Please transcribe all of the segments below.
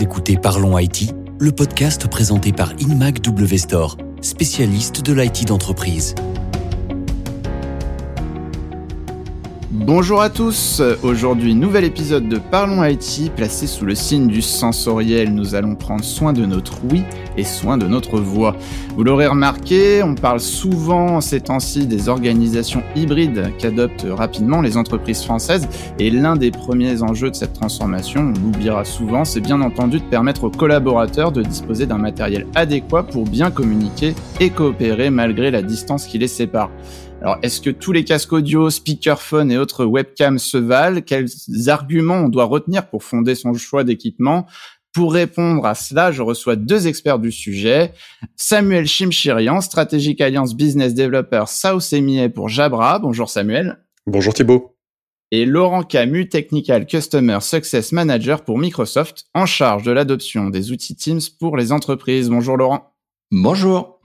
Écoutez Parlons IT, le podcast présenté par Inmac W spécialiste de l'IT d'entreprise. Bonjour à tous, aujourd'hui nouvel épisode de Parlons IT placé sous le signe du sensoriel. Nous allons prendre soin de notre oui et soin de notre voix. Vous l'aurez remarqué, on parle souvent ces temps-ci des organisations hybrides qu'adoptent rapidement les entreprises françaises et l'un des premiers enjeux de cette transformation, on l'oubliera souvent, c'est bien entendu de permettre aux collaborateurs de disposer d'un matériel adéquat pour bien communiquer et coopérer malgré la distance qui les sépare. Alors, est-ce que tous les casques audio, speakerphone et autres webcams se valent? Quels arguments on doit retenir pour fonder son choix d'équipement? Pour répondre à cela, je reçois deux experts du sujet. Samuel Chimchirian, Strategic Alliance Business Developer South EMEA pour Jabra. Bonjour Samuel. Bonjour Thibault. Et Laurent Camus, Technical Customer Success Manager pour Microsoft, en charge de l'adoption des outils Teams pour les entreprises. Bonjour Laurent. Bonjour.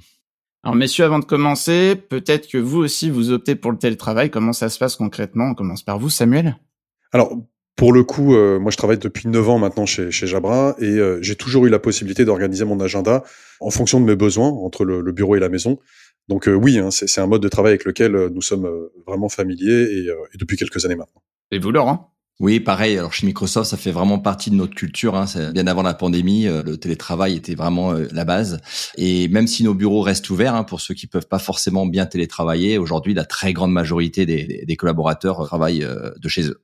Alors messieurs, avant de commencer, peut-être que vous aussi vous optez pour le télétravail. Comment ça se passe concrètement? On commence par vous, Samuel. Alors pour le coup, euh, moi je travaille depuis 9 ans maintenant chez, chez Jabra et euh, j'ai toujours eu la possibilité d'organiser mon agenda en fonction de mes besoins entre le, bureau et la maison. Donc euh, oui, hein, c'est un mode de travail avec lequel nous sommes vraiment familiers et, et depuis quelques années maintenant. Et vous, Laurent? Oui, pareil. Alors chez Microsoft, ça fait vraiment partie de notre culture. Hein. Bien avant la pandémie, euh, le télétravail était vraiment euh, la base. Et même si nos bureaux restent ouverts hein, pour ceux qui peuvent pas forcément bien télétravailler, aujourd'hui, la très grande majorité des, des collaborateurs travaillent euh, de chez eux.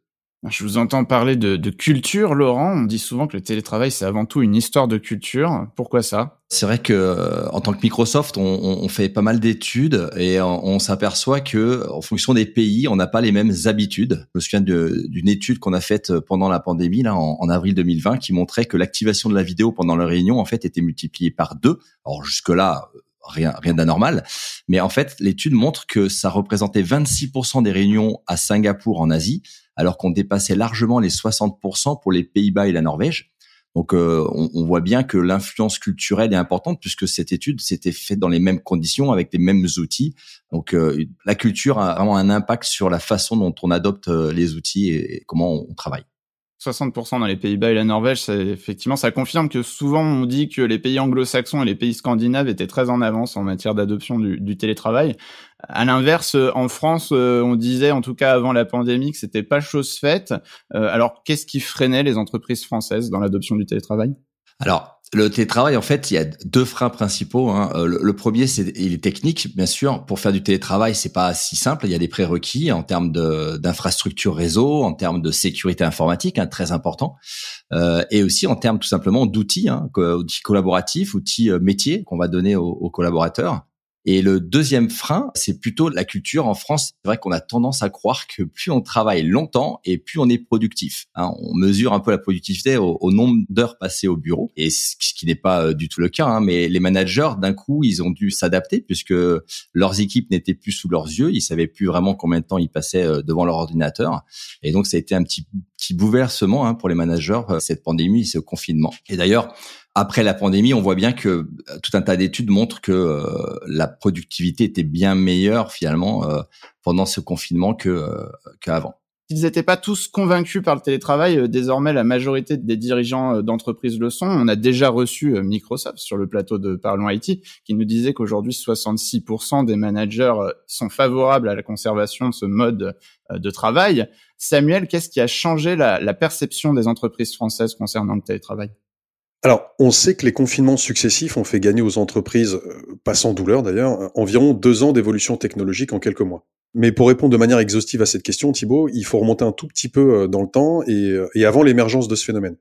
Je vous entends parler de, culture, Laurent. On dit souvent que le télétravail, c'est avant tout une histoire de culture. Pourquoi ça? C'est vrai que euh, en tant que Microsoft, on, fait pas mal d'études et on, s'aperçoit que en fonction des pays, on n'a pas les mêmes habitudes. Je me souviens d'une étude qu'on a faite pendant la pandémie, là, en, avril 2020, qui montrait que l'activation de la vidéo pendant la réunion, en fait, était multipliée par deux. Alors jusque-là, rien, rien d'anormal. Mais en fait, l'étude montre que ça représentait 26% des réunions à Singapour en Asie, alors qu'on dépassait largement les 60% pour les Pays-Bas et la Norvège. Donc euh, on, voit bien que l'influence culturelle est importante puisque cette étude s'était faite dans les mêmes conditions avec les mêmes outils. Donc euh, la culture a vraiment un impact sur la façon dont on adopte euh, les outils et comment on travaille. 60% dans les Pays-Bas et la Norvège, ça, effectivement, ça confirme que souvent on dit que les pays anglo-saxons et les pays scandinaves étaient très en avance en matière d'adoption du, du, télétravail. À l'inverse, en France, euh, on disait, en tout cas avant la pandémie, que c'était pas chose faite. Euh, alors, qu'est-ce qui freinait les entreprises françaises dans l'adoption du télétravail? Alors, le télétravail, en fait, il y a deux freins principaux. Hein. Euh, le, premier, c'est il est technique, bien sûr. Pour faire du télétravail, c'est pas si simple. Il y a des prérequis en termes d'infrastructure réseau, en termes de sécurité informatique, hein, très important, euh, et aussi en termes tout simplement d'outils, hein, outils collaboratifs, outils euh, métiers qu'on va donner aux collaborateurs. Et le deuxième frein, c'est plutôt la culture. En France, c'est vrai qu'on a tendance à croire que plus on travaille longtemps et plus on est productif. Hein, on mesure un peu la productivité au, nombre d'heures passées au bureau, et ce qui n'est pas euh, du tout le cas. Hein, mais les managers, d'un coup, ils ont dû s'adapter puisque leurs équipes n'étaient plus sous leurs yeux. Ils savaient plus vraiment combien de temps ils passaient euh, devant leur ordinateur. Et donc, ça a été un petit petit bouleversement hein, pour les managers euh, cette pandémie, ce confinement. Et d'ailleurs, après la pandémie, on voit bien que euh, tout un tas d'études montrent que euh, la productivité était bien meilleure finalement euh, pendant ce confinement que qu'avant. Ils n'étaient pas tous convaincus par le télétravail. Désormais, la majorité des dirigeants d'entreprises le sont. On a déjà reçu Microsoft sur le plateau de Parlons IT, qui nous disait qu'aujourd'hui, 66% des managers sont favorables à la conservation de ce mode de travail. Samuel, qu'est-ce qui a changé la, la perception des entreprises françaises concernant le télétravail? Alors, on sait que les confinements successifs ont fait gagner aux entreprises, euh, pas sans douleur d'ailleurs, environ deux ans d'évolution technologique en quelques mois. Mais pour répondre de manière exhaustive à cette question, Thibault, il faut remonter un tout petit peu euh, dans le temps et, euh, et avant l'émergence de ce phénomène.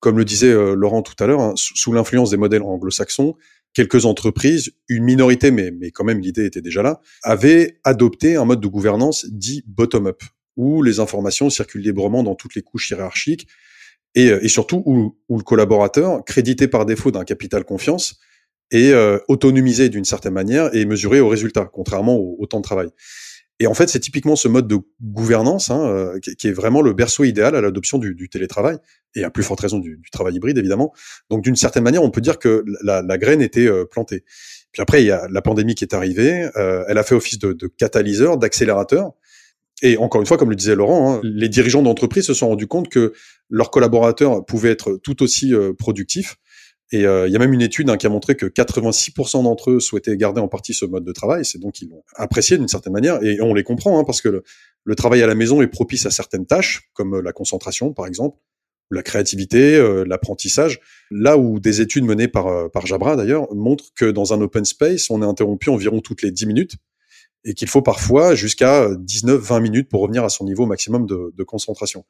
Comme le disait Laurent tout à l'heure, hein, sous l'influence des modèles anglo-saxons, quelques entreprises, une minorité, mais, mais quand même l'idée était déjà là, avaient adopté un mode de gouvernance dit bottom-up, où les informations circulent librement dans toutes les couches hiérarchiques, et, euh, et surtout où, où, le collaborateur, crédité par défaut d'un capital confiance, est euh, autonomisé d'une certaine manière et mesuré au résultat, contrairement au, temps de travail. Et en fait, c'est typiquement ce mode de gouvernance hein, euh, qui, qui, est vraiment le berceau idéal à l'adoption du, du, télétravail et à plus forte raison du, du travail hybride, évidemment. Donc, d'une certaine manière, on peut dire que la, la graine était plantée. Puis après, il y a la pandémie qui est arrivée. elle a fait office de, de catalyseur, d'accélérateur. Et encore une fois, comme le disait Laurent, hein, les dirigeants d'entreprise se sont rendus compte que leurs collaborateurs pouvaient être tout aussi euh, productifs. Et euh, il y a même une étude hein, qui a montré que 86% d'entre eux souhaitaient garder en partie ce mode de travail. C'est donc ils l'ont apprécié d'une certaine manière. Et on les comprend, hein, parce que le, le, travail à la maison est propice à certaines tâches, comme la concentration, par exemple, la créativité, l'apprentissage. Là où des études menées par, par Jabra, d'ailleurs, montrent que dans un open space, on est interrompu environ toutes les 10 minutes et qu'il faut parfois jusqu'à 19-20 minutes pour revenir à son niveau maximum de, concentration.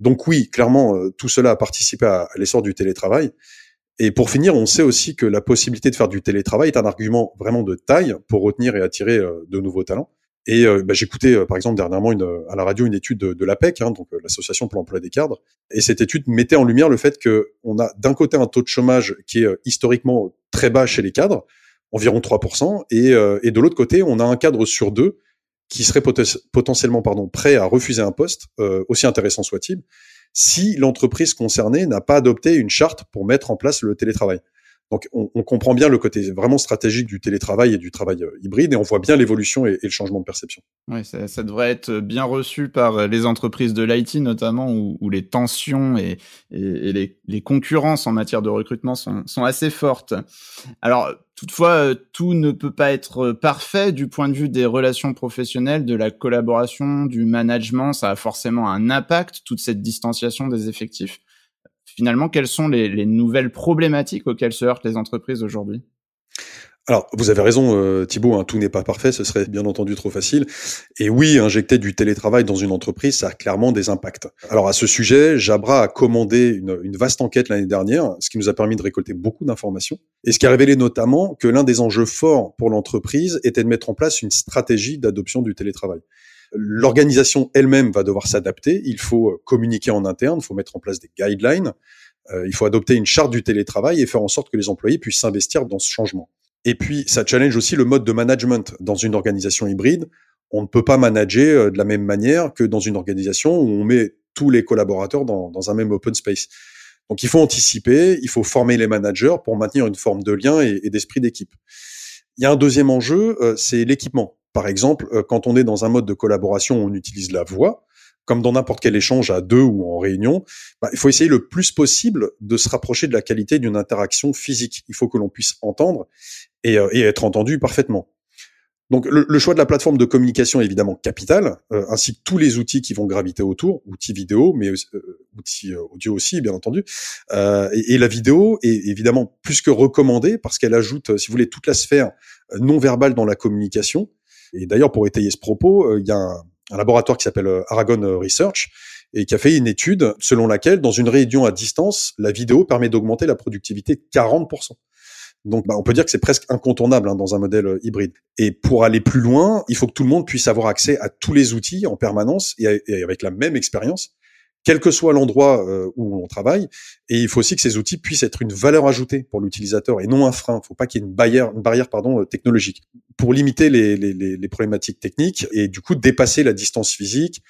Donc oui, clairement, euh, tout cela a participé à, l'essor du télétravail. Et pour finir, on sait aussi que la possibilité de faire du télétravail est un argument vraiment de taille pour retenir et attirer euh, de nouveaux talents. Et euh, bah, j'écoutais par exemple dernièrement à la radio une étude de, de l'APEC, hein, donc l'association pour l'emploi des cadres, et cette étude mettait en lumière le fait que on a d'un côté un taux de chômage qui est historiquement très bas chez les cadres, environ 3%, et, euh, et de l'autre côté, on a un cadre sur deux qui serait potentiellement pardon, prêt à refuser un poste, euh, aussi intéressant soit-il, si l'entreprise concernée n'a pas adopté une charte pour mettre en place le télétravail. Donc on, comprend bien le côté vraiment stratégique du télétravail et du travail euh, hybride et on voit bien l'évolution et, le changement de perception. Oui, ça, devrait être bien reçu par euh, les entreprises de l'IT notamment où, les tensions et, les, concurrences en matière de recrutement sont, sont assez fortes. Alors toutefois, euh, tout ne peut pas être parfait du point de vue des relations professionnelles, de la collaboration, du management. Ça a forcément un impact, toute cette distanciation des effectifs finalement, quelles sont les, les nouvelles problématiques auxquelles se heurtent les entreprises aujourd'hui? Alors, vous avez raison, euh, Thibault, hein, tout n'est pas parfait, ce serait bien entendu trop facile. Et oui, injecter du télétravail dans une entreprise, ça a clairement des impacts. Alors, à ce sujet, Jabra a commandé une, une vaste enquête l'année dernière, ce qui nous a permis de récolter beaucoup d'informations, et ce qui a révélé notamment que l'un des enjeux forts pour l'entreprise était de mettre en place une stratégie d'adoption du télétravail. L'organisation elle-même va devoir s'adapter. Il faut euh, communiquer en interne, il faut mettre en place des guidelines, euh, il faut adopter une charte du télétravail et faire en sorte que les employés puissent s'investir dans ce changement. Et puis, ça challenge aussi le mode de management dans une organisation hybride. On ne peut pas manager euh, de la même manière que dans une organisation où on met tous les collaborateurs dans, un même open space. Donc, il faut anticiper, il faut former les managers pour maintenir une forme de lien et, et d'esprit d'équipe. Il y a un deuxième enjeu, c'est l'équipement. Par exemple, euh, quand on est dans un mode de collaboration, on utilise la voix, comme dans n'importe quel échange à deux ou en réunion, bah, il faut essayer le plus possible de se rapprocher de la qualité d'une interaction physique. Il faut que l'on puisse entendre et, euh, être entendu parfaitement. Donc le, choix de la plateforme de communication est évidemment capital, euh, ainsi que tous les outils qui vont graviter autour, outils vidéo, mais outils audio aussi, bien entendu. et, la vidéo est évidemment plus que recommandée parce qu'elle ajoute, si vous voulez, toute la sphère non verbale dans la communication. Et d'ailleurs, pour étayer ce propos, euh, il y a un, laboratoire qui s'appelle euh, Aragon Research et qui a fait une étude selon laquelle, dans une réunion à distance, la vidéo permet d'augmenter la productivité de 40%. Donc, bah, on peut dire que c'est presque incontournable hein, dans un modèle euh, hybride. Et pour aller plus loin, il faut que tout le monde puisse avoir accès à tous les outils en permanence et avec la même expérience quel que soit l'endroit euh, où on travaille. Et il faut aussi que ces outils puissent être une valeur ajoutée pour l'utilisateur et non un frein. Il ne faut pas qu'il y ait une barrière, euh, technologique pour limiter les, problématiques techniques et du coup dépasser la distance physique,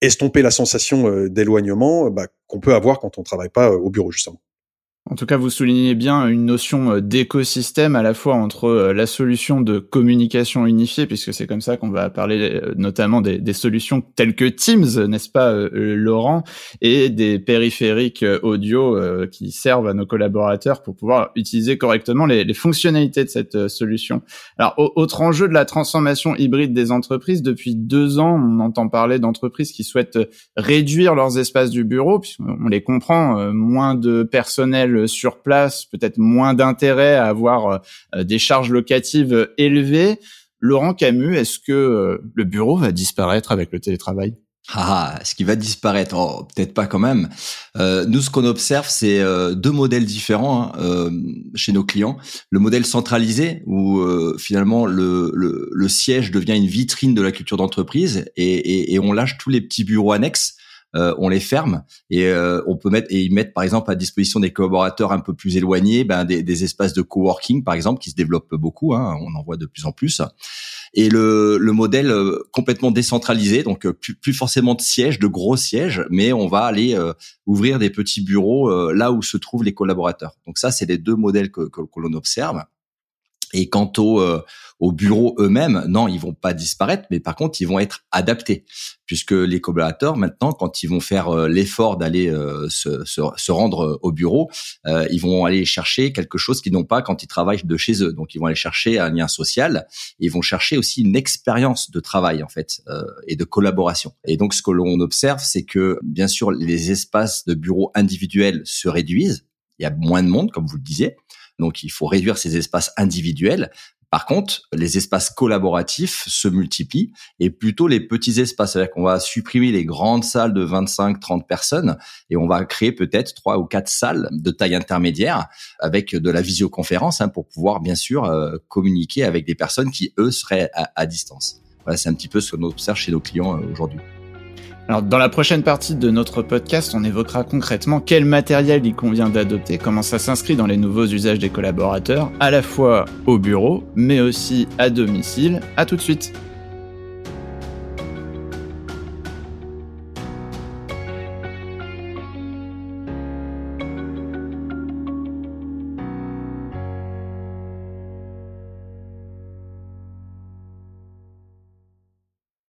estomper la sensation euh, d'éloignement bah, qu'on peut avoir quand on travaille pas au bureau justement. En tout cas, vous soulignez bien une notion euh, d'écosystème à la fois entre euh, la solution de communication unifiée, puisque c'est comme ça qu'on va parler euh, notamment des, solutions telles que Teams, n'est-ce pas, Laurent, et des périphériques audio qui servent à nos collaborateurs pour pouvoir utiliser correctement les, les fonctionnalités de cette solution. Alors, autre enjeu de la transformation hybride des entreprises, depuis deux ans, on entend parler d'entreprises qui souhaitent réduire leurs espaces du bureau, puisqu'on les comprend, moins de personnel sur place, peut-être moins d'intérêt à avoir euh, des charges locatives élevées. Laurent Camus, est-ce que euh, le bureau va disparaître avec le télétravail? Ah, ce qui va disparaître, oh, peut-être pas quand même. Euh, nous, ce qu'on observe, c'est deux modèles différents hein, chez nos clients. Le modèle centralisé, où finalement le, siège devient une vitrine de la culture d'entreprise et, on lâche tous les petits bureaux annexes euh, on les ferme et euh, on peut mettre et ils mettent par exemple à disposition des collaborateurs un peu plus éloignés ben, des, espaces de coworking par exemple qui se développent beaucoup. Hein, on en voit de plus en plus. Et le, modèle euh, complètement décentralisé, donc plus, forcément de sièges, de gros sièges, mais on va aller ouvrir des petits bureaux là où se trouvent les collaborateurs. Donc ça, c'est les deux modèles que, que l'on observe. Et quant au, euh, aux bureaux eux-mêmes, non, ils vont pas disparaître, mais par contre, ils vont être adaptés, puisque les collaborateurs, maintenant, quand ils vont faire euh, l'effort d'aller euh, se, se, se, rendre au bureau, ils vont aller chercher quelque chose qu'ils n'ont pas quand ils travaillent de chez eux. Donc, ils vont aller chercher un lien social, ils vont chercher aussi une expérience de travail, en fait, et de collaboration. Et donc, ce que l'on observe, c'est que, bien sûr, les espaces de bureaux individuels se réduisent, il y a moins de monde, comme vous le disiez, donc il faut réduire ces espaces individuels. Par contre, les espaces collaboratifs se multiplient et plutôt les petits espaces, c'est-à-dire qu'on va supprimer les grandes salles de 25, 30 personnes et on va créer peut-être trois ou quatre salles de taille intermédiaire avec de la visioconférence hein, pour pouvoir bien sûr euh, communiquer avec des personnes qui eux seraient à, distance. Voilà, c'est un petit peu ce qu'on observe chez nos clients euh, aujourd'hui. Alors, dans la prochaine partie de notre podcast, on évoquera concrètement quel matériel il convient d'adopter, comment ça s'inscrit dans les nouveaux usages des collaborateurs, à la fois au bureau, mais aussi à domicile. À tout de suite.